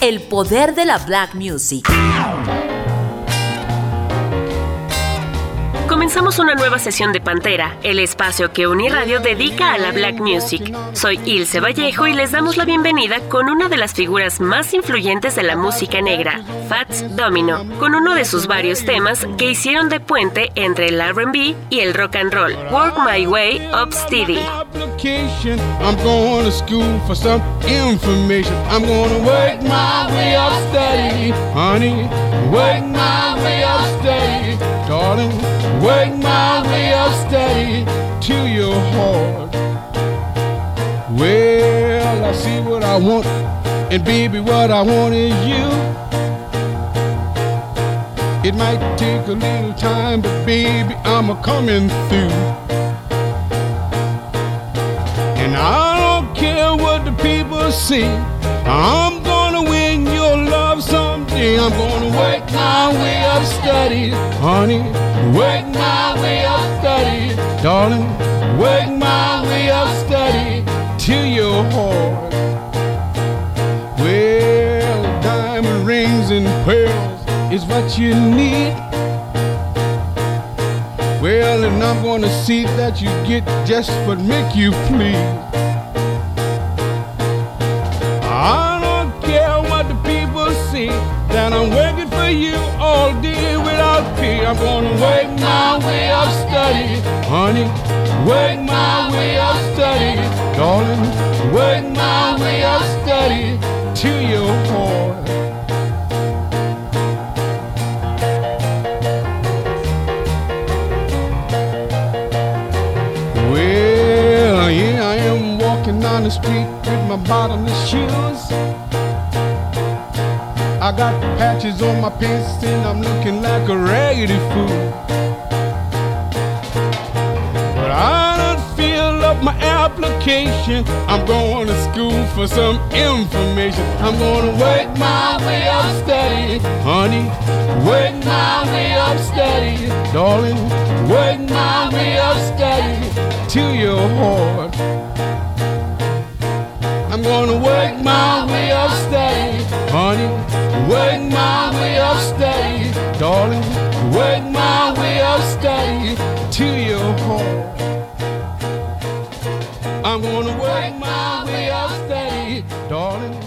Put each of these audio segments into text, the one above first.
el poder de la black music. Comenzamos una nueva sesión de Pantera, el espacio que Uniradio dedica a la black music. Soy Ilse Vallejo y les damos la bienvenida con una de las figuras más influyentes de la música negra, Fats Domino, con uno de sus varios temas que hicieron de puente entre el RB y el rock and roll, Work My Way Up Steady. Darling. Work my way up steady to your heart. Well, I see what I want, and baby, what I want is you. It might take a little time, but baby, I'm a coming through. And I don't care what the people say. I'm someday. I'm gonna work my way up steady, honey. Work my way up steady, darling. Work my way up steady to your heart. Well, diamond rings and pearls is what you need. Well, and I'm gonna see that you get just what make you please. That I'm working for you all day without pay. I'm gonna work my way up steady, honey. Work my way up steady, darling. Work my way up steady to your heart. Well, yeah, I am walking down the street with my bottomless shoes. I got patches on my pants and I'm looking like a raggedy fool. But I don't fill up my application. I'm going to school for some information. I'm gonna work my way up steady, honey. Work my way up steady, darling. Work my way up steady to your heart. I'm gonna work my way up steady, honey. Work my way up steady, darling. Work my way up steady to your heart. I'm gonna work my way up steady, darling.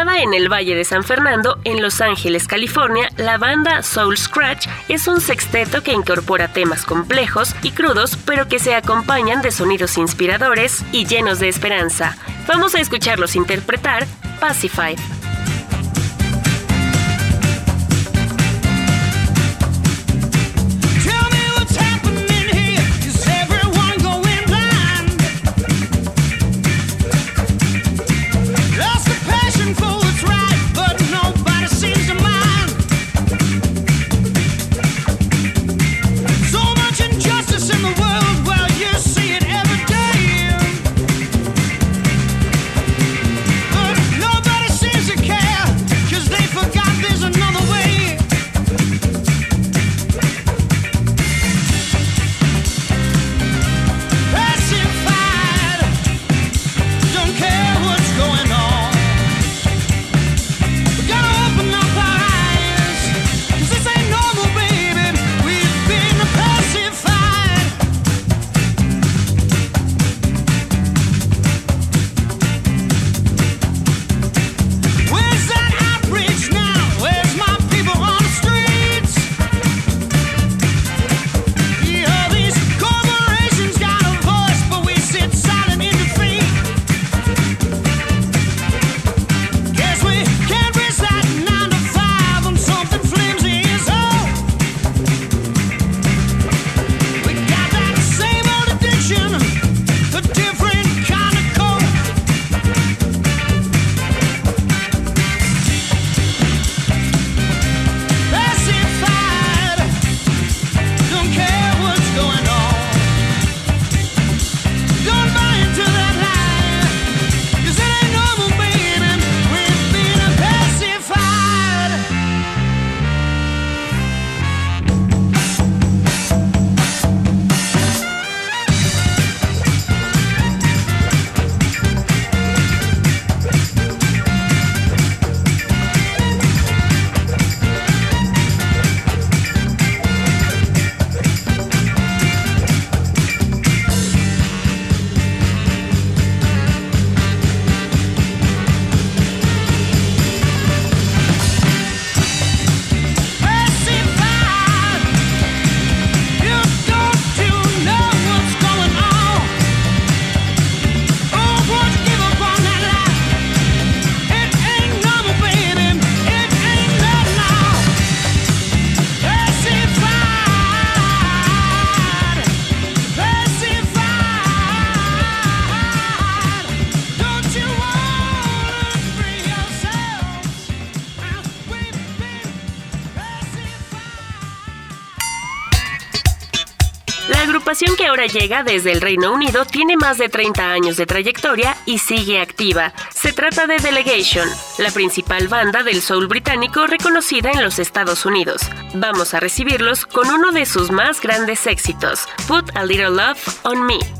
Formada en el Valle de San Fernando, en Los Ángeles, California, la banda Soul Scratch es un sexteto que incorpora temas complejos y crudos, pero que se acompañan de sonidos inspiradores y llenos de esperanza. Vamos a escucharlos interpretar Pacified. ahora llega desde el Reino Unido tiene más de 30 años de trayectoria y sigue activa. Se trata de Delegation, la principal banda del soul británico reconocida en los Estados Unidos. Vamos a recibirlos con uno de sus más grandes éxitos, Put a Little Love on Me.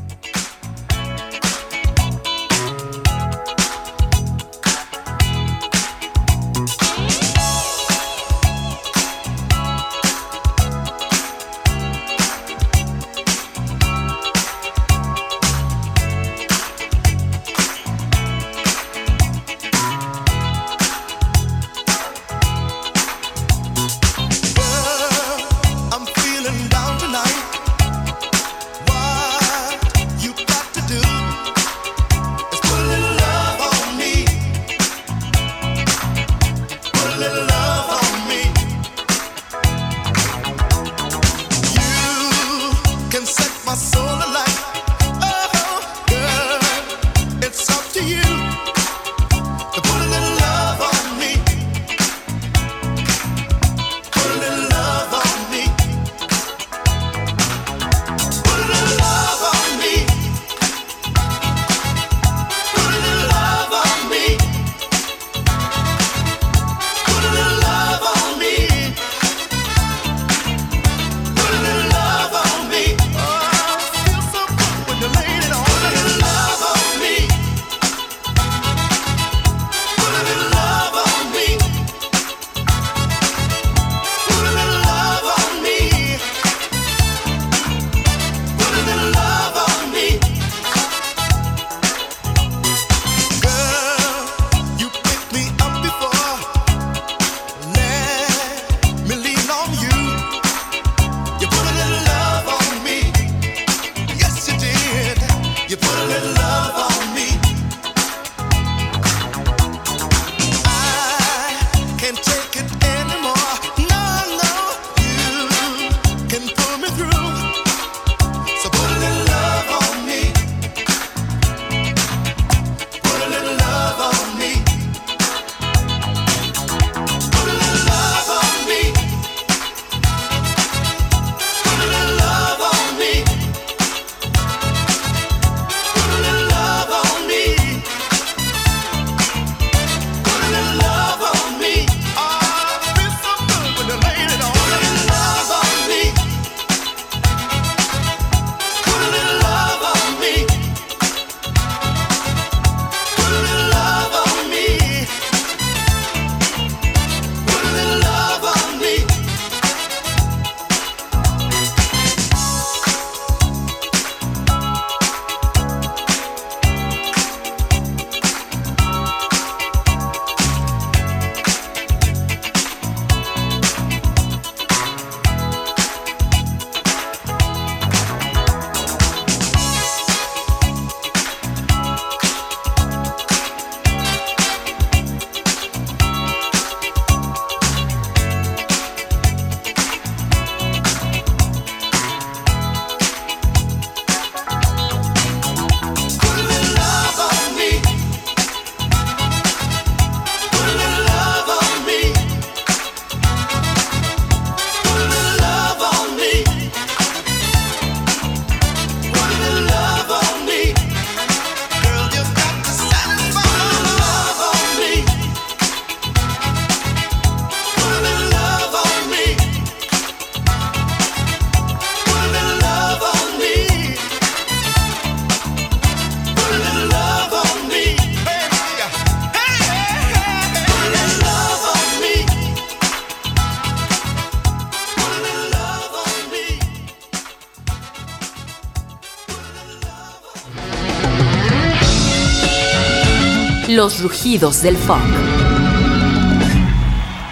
Los rugidos del funk.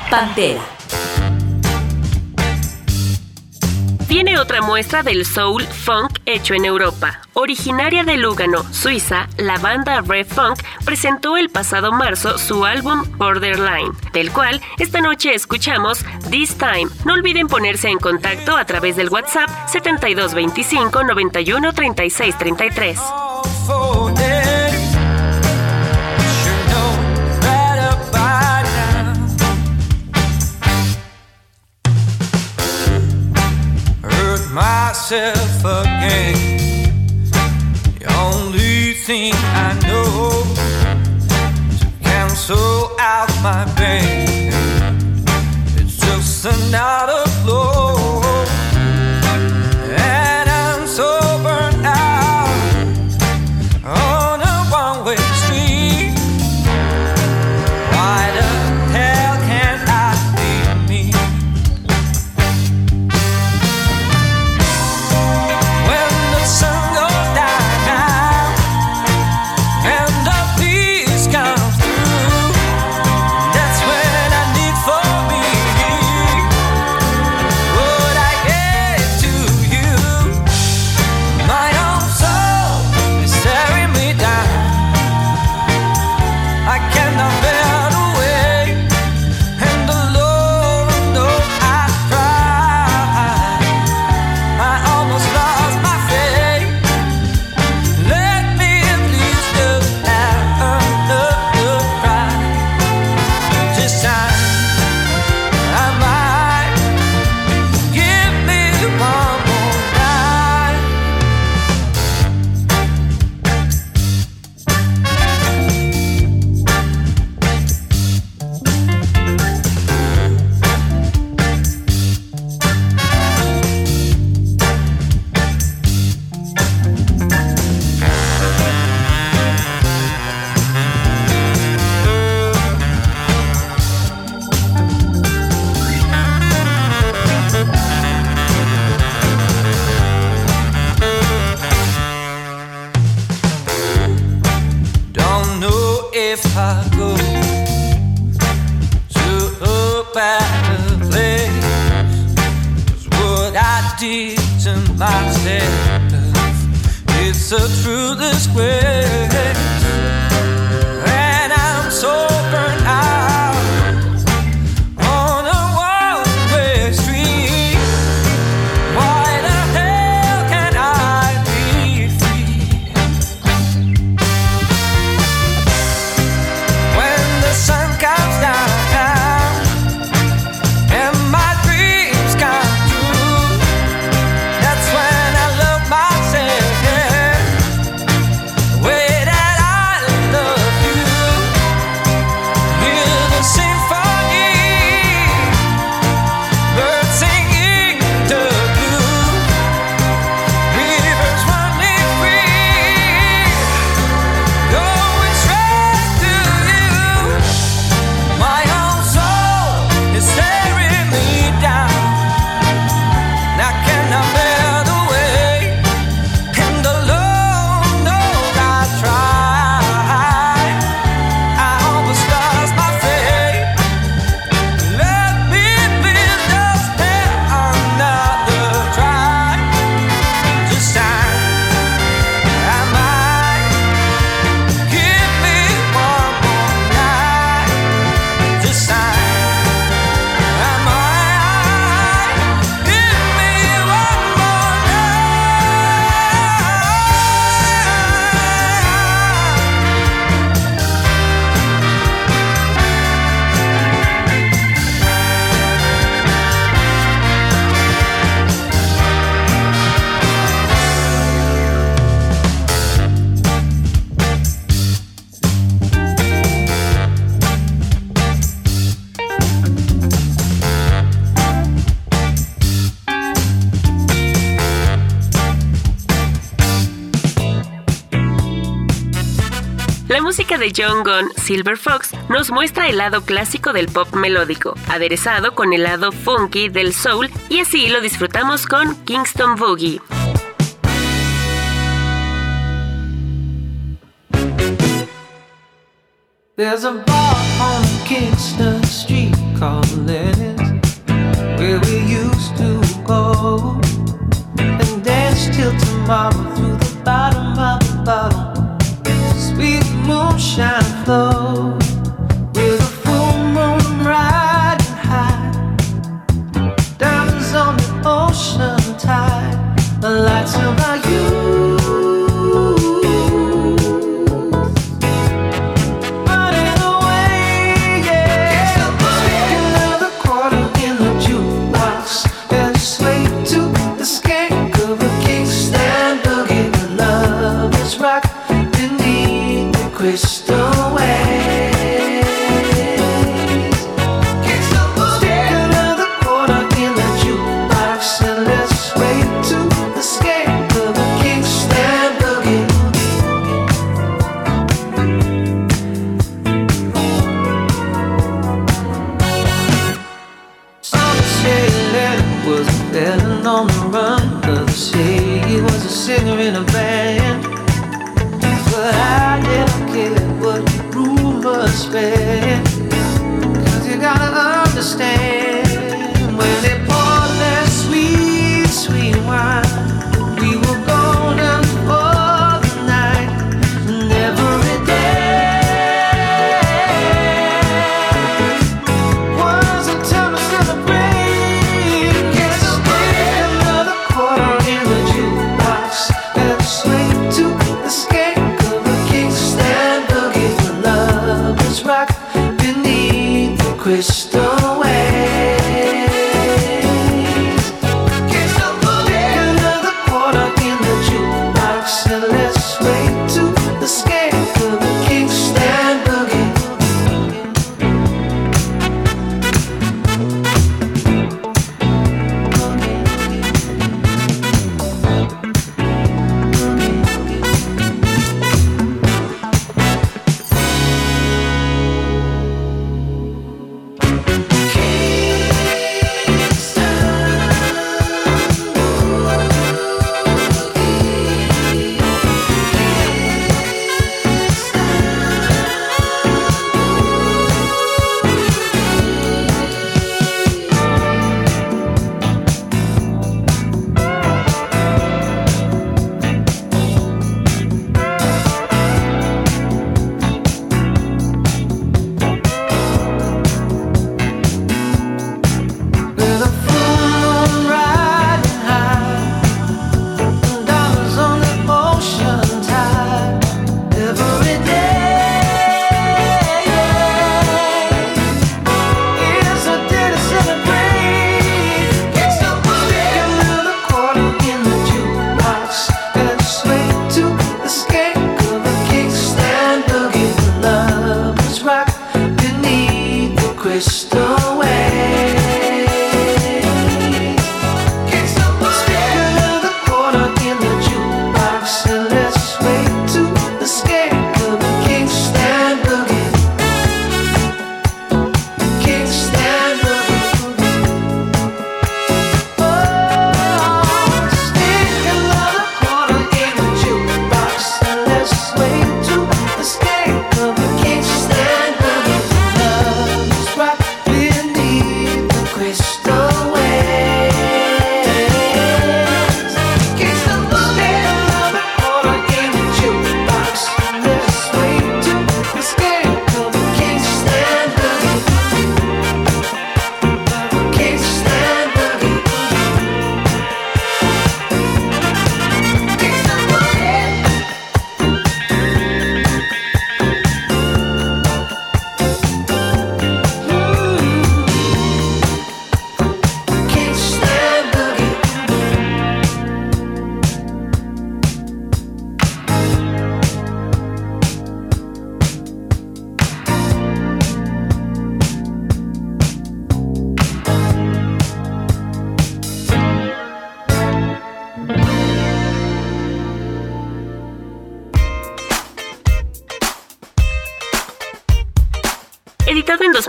Pantera. Tiene otra muestra del soul funk hecho en Europa. Originaria de Lugano, Suiza, la banda Red Funk presentó el pasado marzo su álbum Borderline, del cual esta noche escuchamos This Time. No olviden ponerse en contacto a través del WhatsApp 7225 91 36 myself again. The only thing I know to cancel out my pain. It's just another blow. de John Gunn, Silver Fox, nos muestra el lado clásico del pop melódico, aderezado con el lado funky del soul, y así lo disfrutamos con Kingston Boogie. There's a bar on Kingston Street called Lenny's where we used to go and dance till tomorrow through the bottom of the bottle. Shine. let's wait to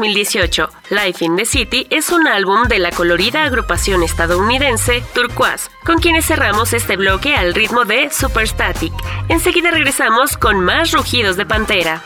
2018. Life in the City es un álbum de la colorida agrupación estadounidense Turquoise, con quienes cerramos este bloque al ritmo de Superstatic. Enseguida regresamos con más rugidos de pantera.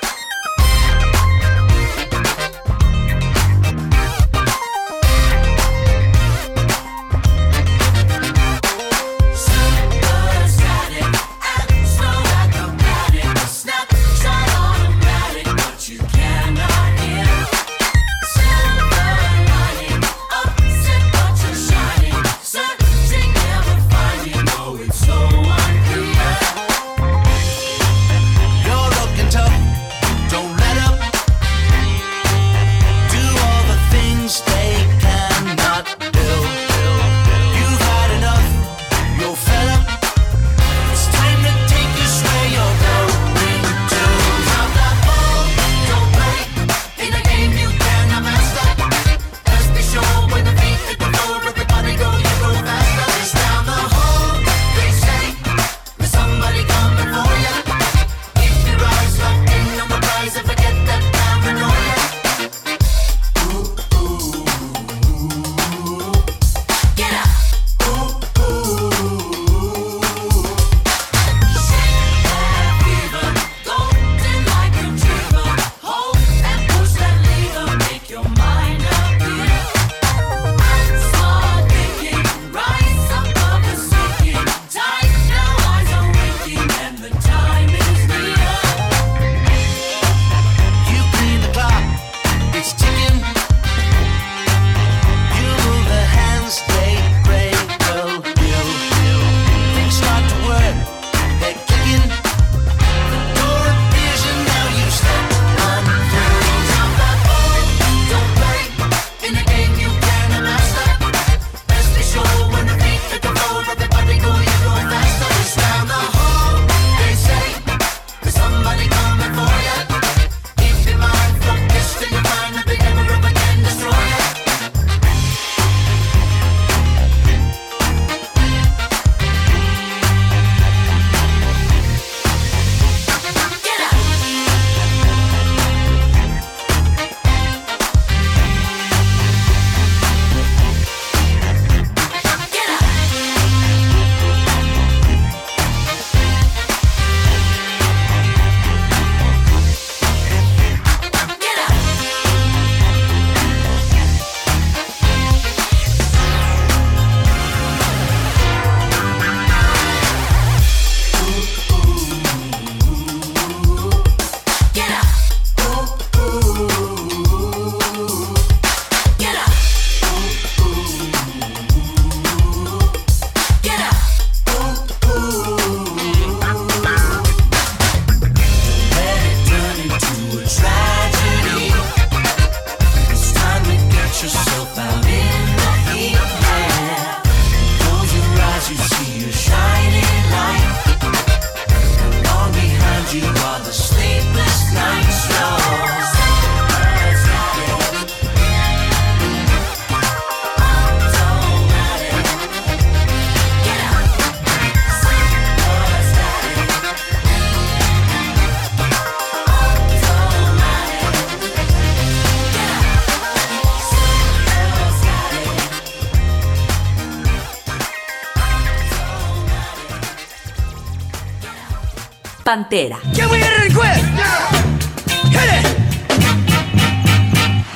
Pantera.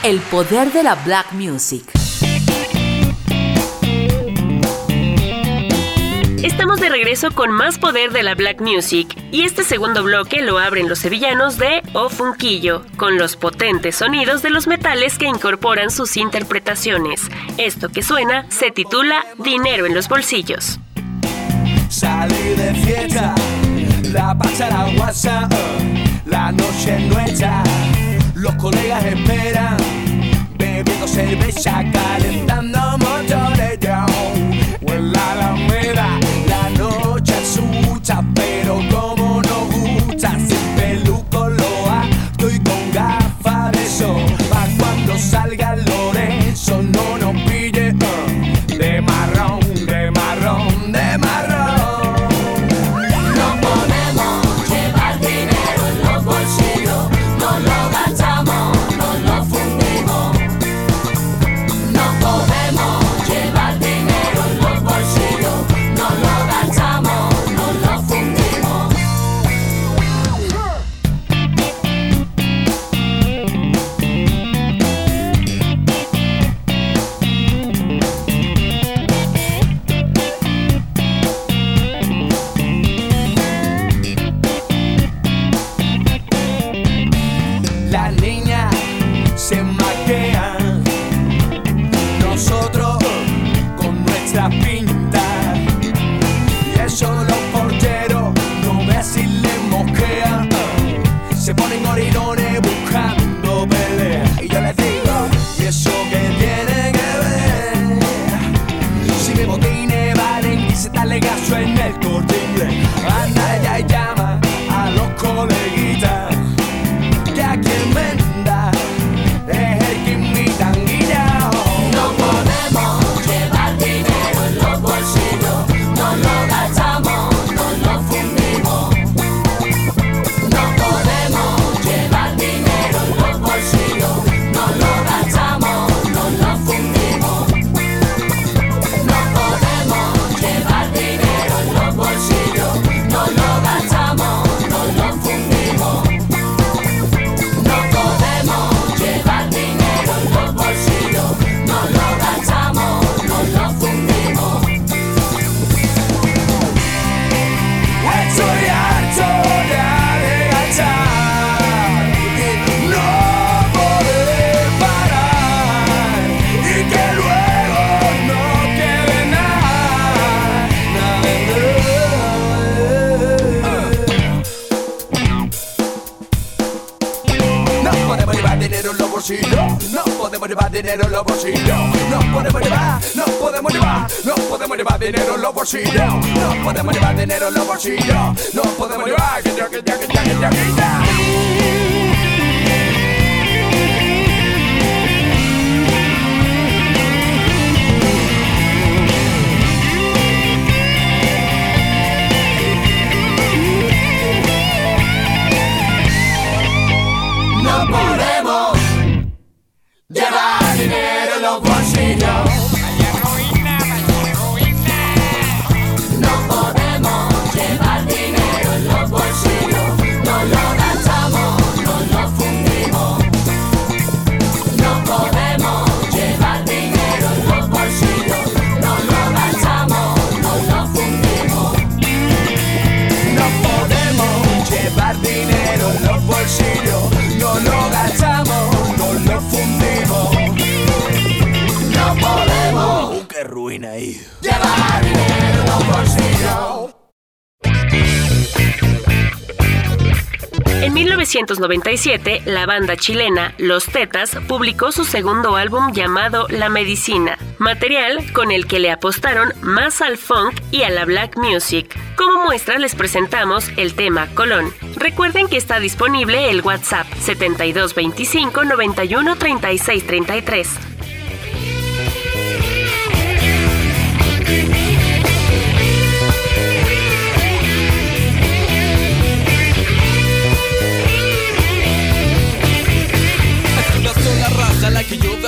El poder de la black music. Estamos de regreso con más poder de la Black Music y este segundo bloque lo abren los sevillanos de O Funquillo, con los potentes sonidos de los metales que incorporan sus interpretaciones. Esto que suena se titula Dinero en los bolsillos. Salí de fiesta, la pacha la guasa, la noche es nuestra, los colegas esperan, bebiendo cerveza, calentando motores los bolsillos, podemos llevar, no podemos llevar, no podemos llevar dinero en los bolsillos, no podemos llevar dinero en los bolsillos, no podemos llevar, que ya, que ya, que ya, que ya, que ya. 1997, la banda chilena Los Tetas publicó su segundo álbum llamado La Medicina, material con el que le apostaron más al funk y a la black music. Como muestra les presentamos el tema Colón. Recuerden que está disponible el WhatsApp 7225 91 36 33.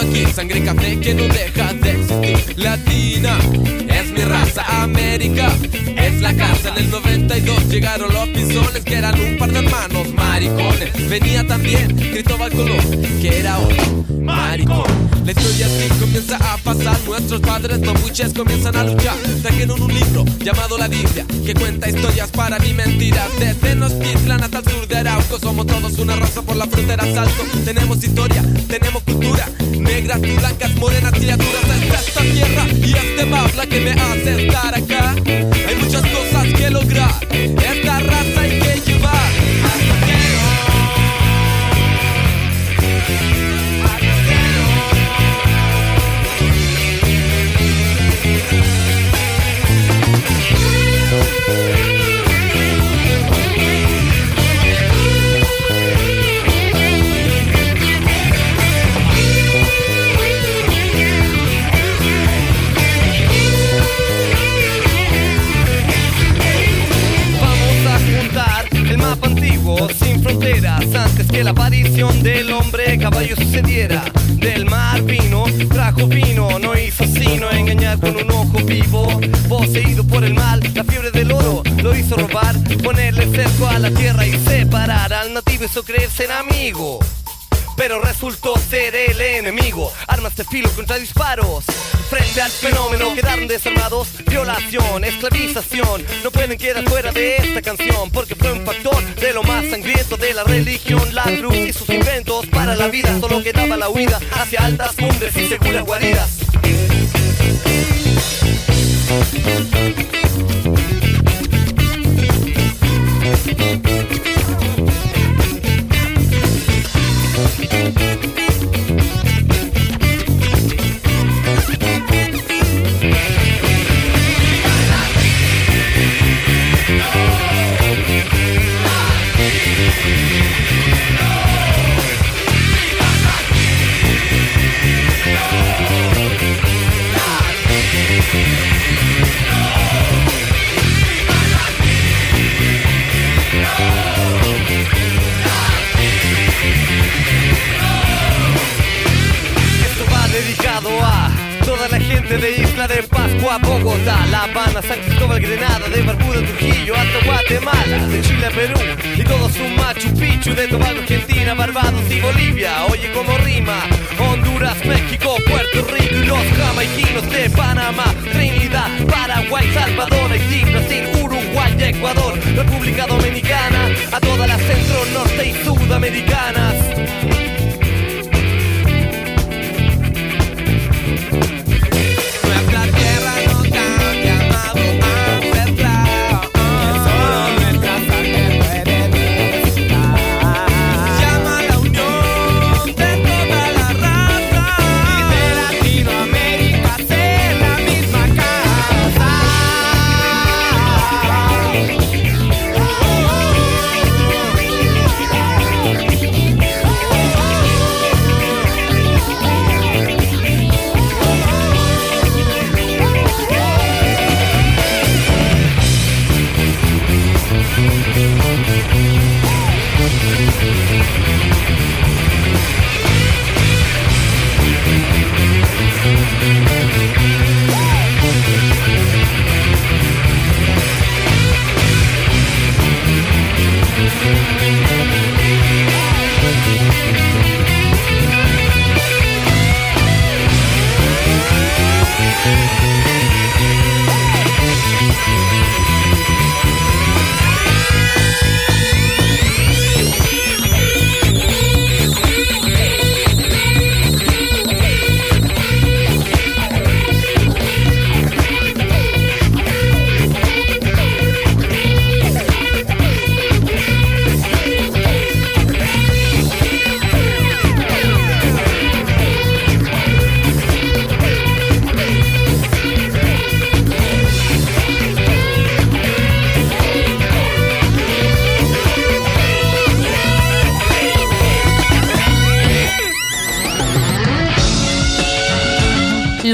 Aquí Sangre café que no deja de existir. Latina mi raza América. Es la casa en el 92 llegaron los pisones que eran un par de hermanos maricones. Venía también Cristóbal Colón, que era un maricón. La historia así comienza a pasar, nuestros padres mapuches comienzan a luchar. Trajeron un libro llamado la Biblia, que cuenta historias para mí mentiras. Desde Tenochtitlan hasta el sur de Arauco, somos todos una raza por la frontera salto. Tenemos historia, tenemos cultura, negras, blancas, morenas, criaturas de esta tierra y este map la que me estar acá. Hay muchas cosas que lograr, esta raza hay del hombre caballo sucediera. Del mar vino, trajo vino, no hizo sino engañar con un ojo vivo. Poseído por el mal, la fiebre del oro lo hizo robar, ponerle cerco a la tierra y separar al nativo hizo creerse en amigo. Pero resultó ser el enemigo. De filo contra disparos. Frente al fenómeno quedaron desarmados. Violación, esclavización. No pueden quedar fuera de esta canción. Porque fue un factor de lo más sangriento de la religión. La cruz y sus inventos para la vida. Solo quedaba la huida hacia altas cumbres y seguras guaridas. Pascua, Bogotá, La Habana, San Cristóbal, Grenada, de Barbuda, Trujillo hasta Guatemala, de Chile a Perú y todo su Machu Picchu, de Tobago, Argentina, Barbados y Bolivia. Oye como rima, Honduras, México, Puerto Rico y los jamaiquinos de Panamá, Trinidad, Paraguay, Salvador, Haití, Brasil, Uruguay, Ecuador, República Dominicana, a todas las centro, norte y sudamericanas.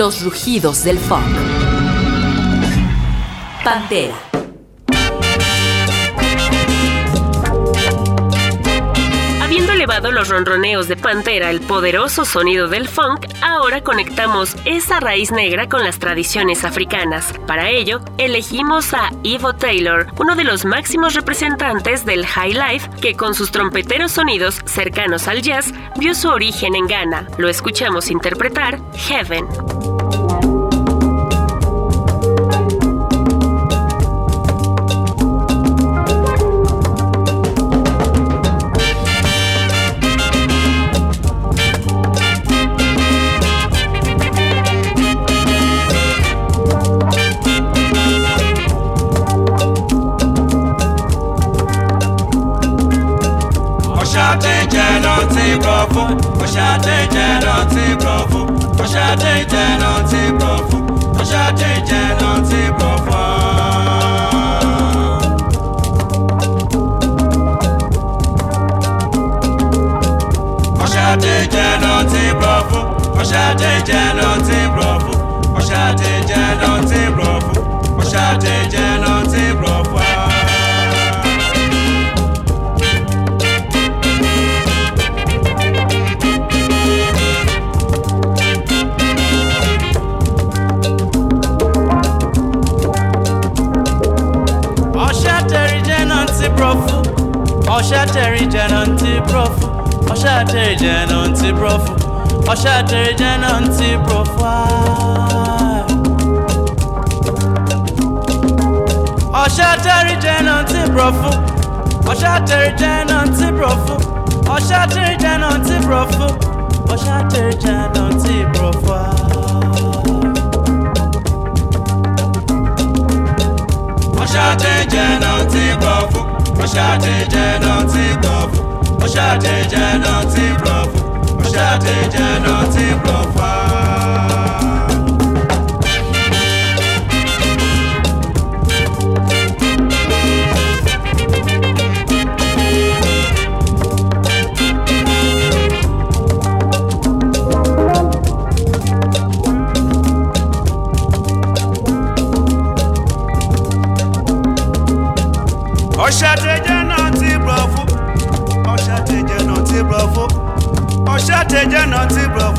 Los rugidos del funk. Pantera. Habiendo elevado los ronroneos de Pantera, el poderoso sonido del funk, ahora conectamos esa raíz negra con las tradiciones africanas. Para ello, elegimos a Ivo Taylor, uno de los máximos representantes del high life, que con sus trompeteros sonidos cercanos al jazz vio su origen en Ghana. Lo escuchamos interpretar Heaven. Brọ̀fù. Ọ̀ṣadé jẹ́ rántí brọ̀fù. Ọ̀ṣadé jẹ́ rántí brọ̀fù. Ọ̀ṣadé jẹ́ rántí brọ̀fù. Ọ̀ṣadé jẹ́ rántí brọ̀fù. Ọ̀ṣadé jẹ́ rántí brọ̀fù. Ọ̀ṣadé jẹ́ rántí brọ̀fù. Ọ̀ṣadé jẹ́ ọ̀ṣẹ́dẹ̀rẹ̀ jẹ́nàntì profile. ọ̀ṣẹ́dẹ̀rẹ̀ jẹ́nàntì profu ọ̀ṣẹ́dẹ̀rẹ̀ jẹ́nàntì profu ọ̀ṣẹ́dẹ̀rẹ̀ jẹ́nàntì profu ọ̀ṣẹ́dẹ̀rẹ̀ jẹ́nàntì profile. ọ̀ṣẹ́dẹ̀rẹ̀ jẹ́nàntì profu ọ̀ṣẹ́dẹ̀rẹ̀ jẹ́nàntì profu ọ̀ṣẹ́dẹ̀rẹ̀ jẹ́nàntì profu jáde jẹ́ dọ̀tí profile. Ateja not to bluff.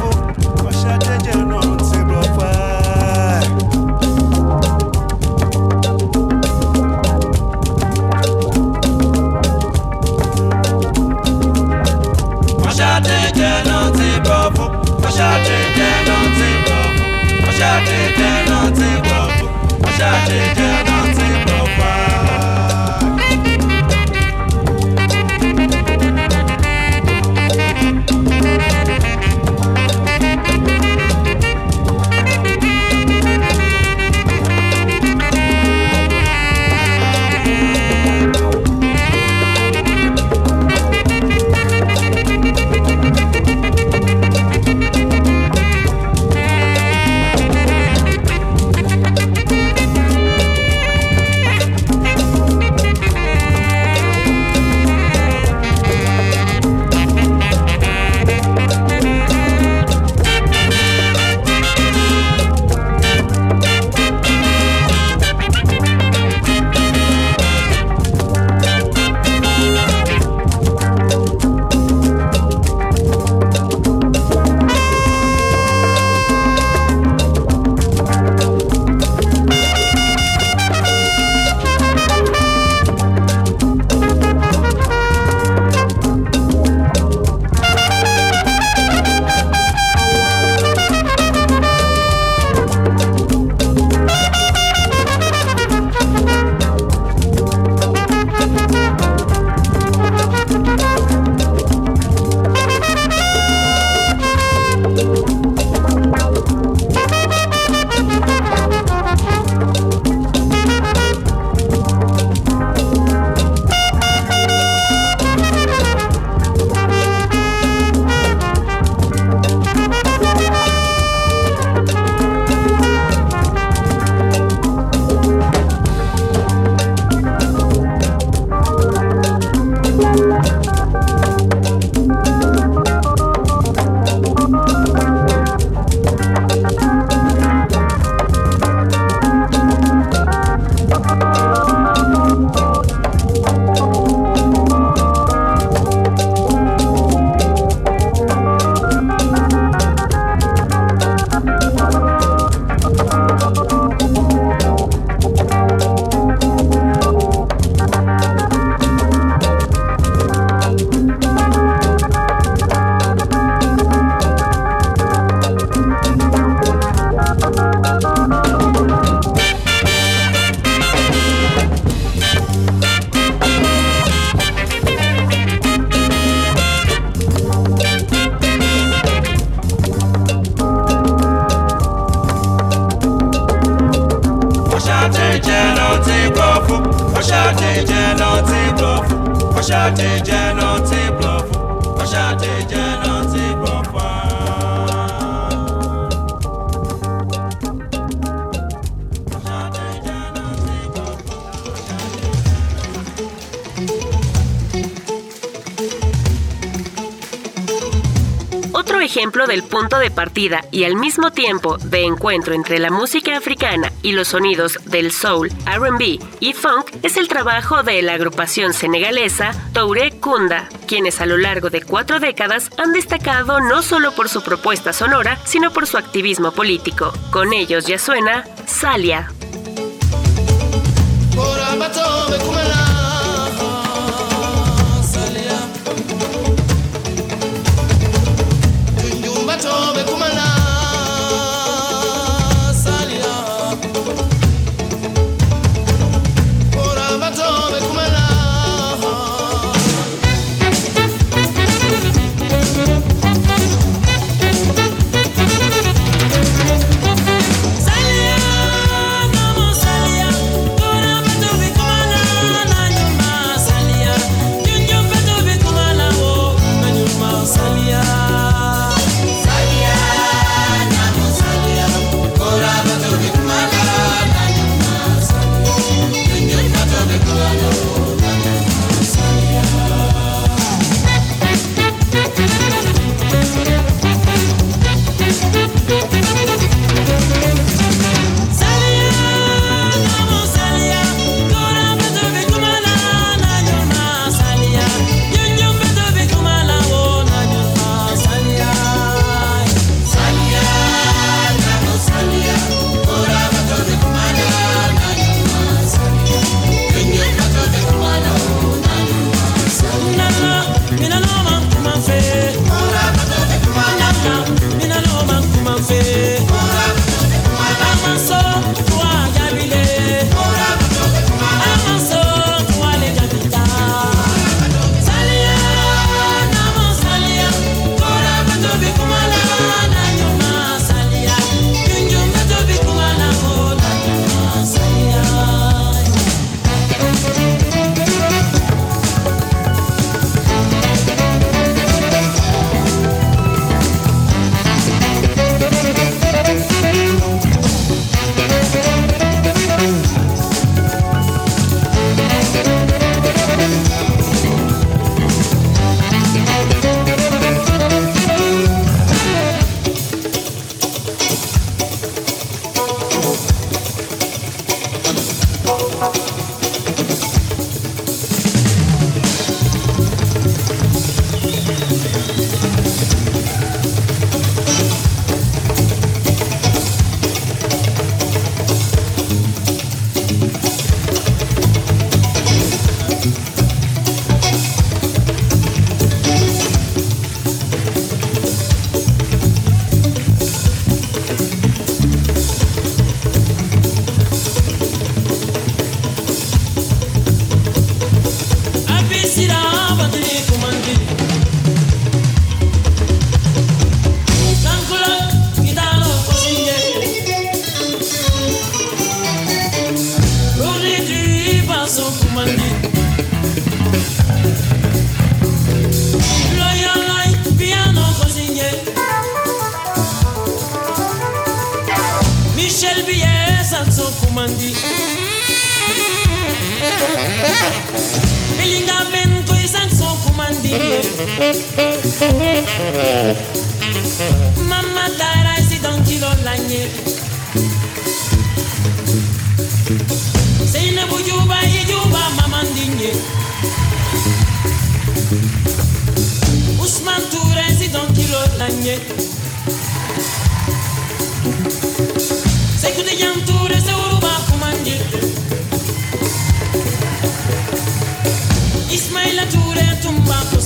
De partida y al mismo tiempo de encuentro entre la música africana y los sonidos del soul, RB y funk es el trabajo de la agrupación senegalesa Touré Kunda, quienes a lo largo de cuatro décadas han destacado no solo por su propuesta sonora, sino por su activismo político. Con ellos ya suena Salia.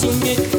asumir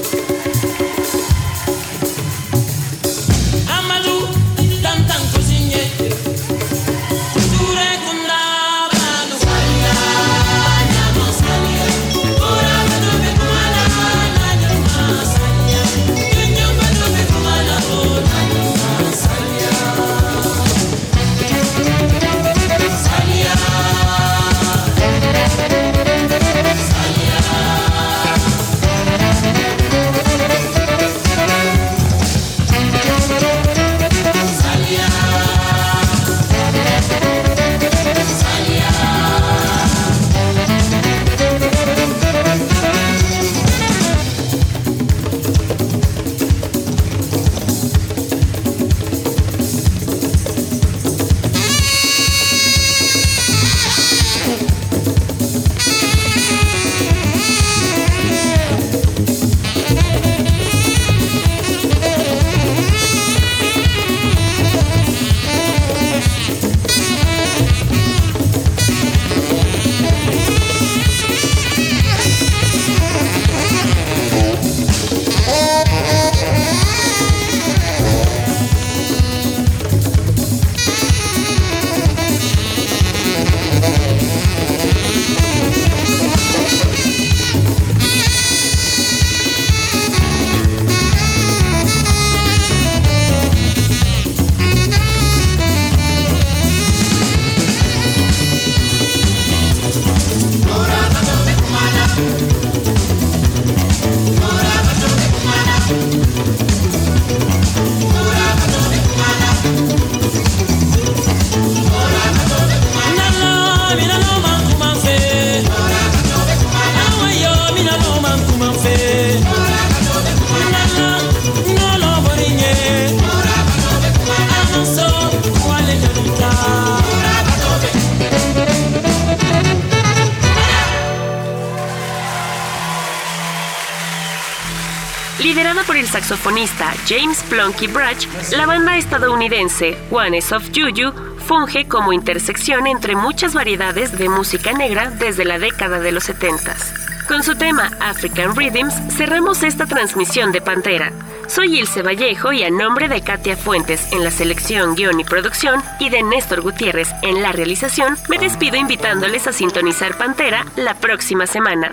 saxofonista James Plunky Brach, la banda estadounidense Ones of Juju funge como intersección entre muchas variedades de música negra desde la década de los 70. Con su tema African Rhythms cerramos esta transmisión de Pantera. Soy Ilse Vallejo y a nombre de Katia Fuentes en la selección, guion y producción y de Néstor Gutiérrez en la realización, me despido invitándoles a sintonizar Pantera la próxima semana.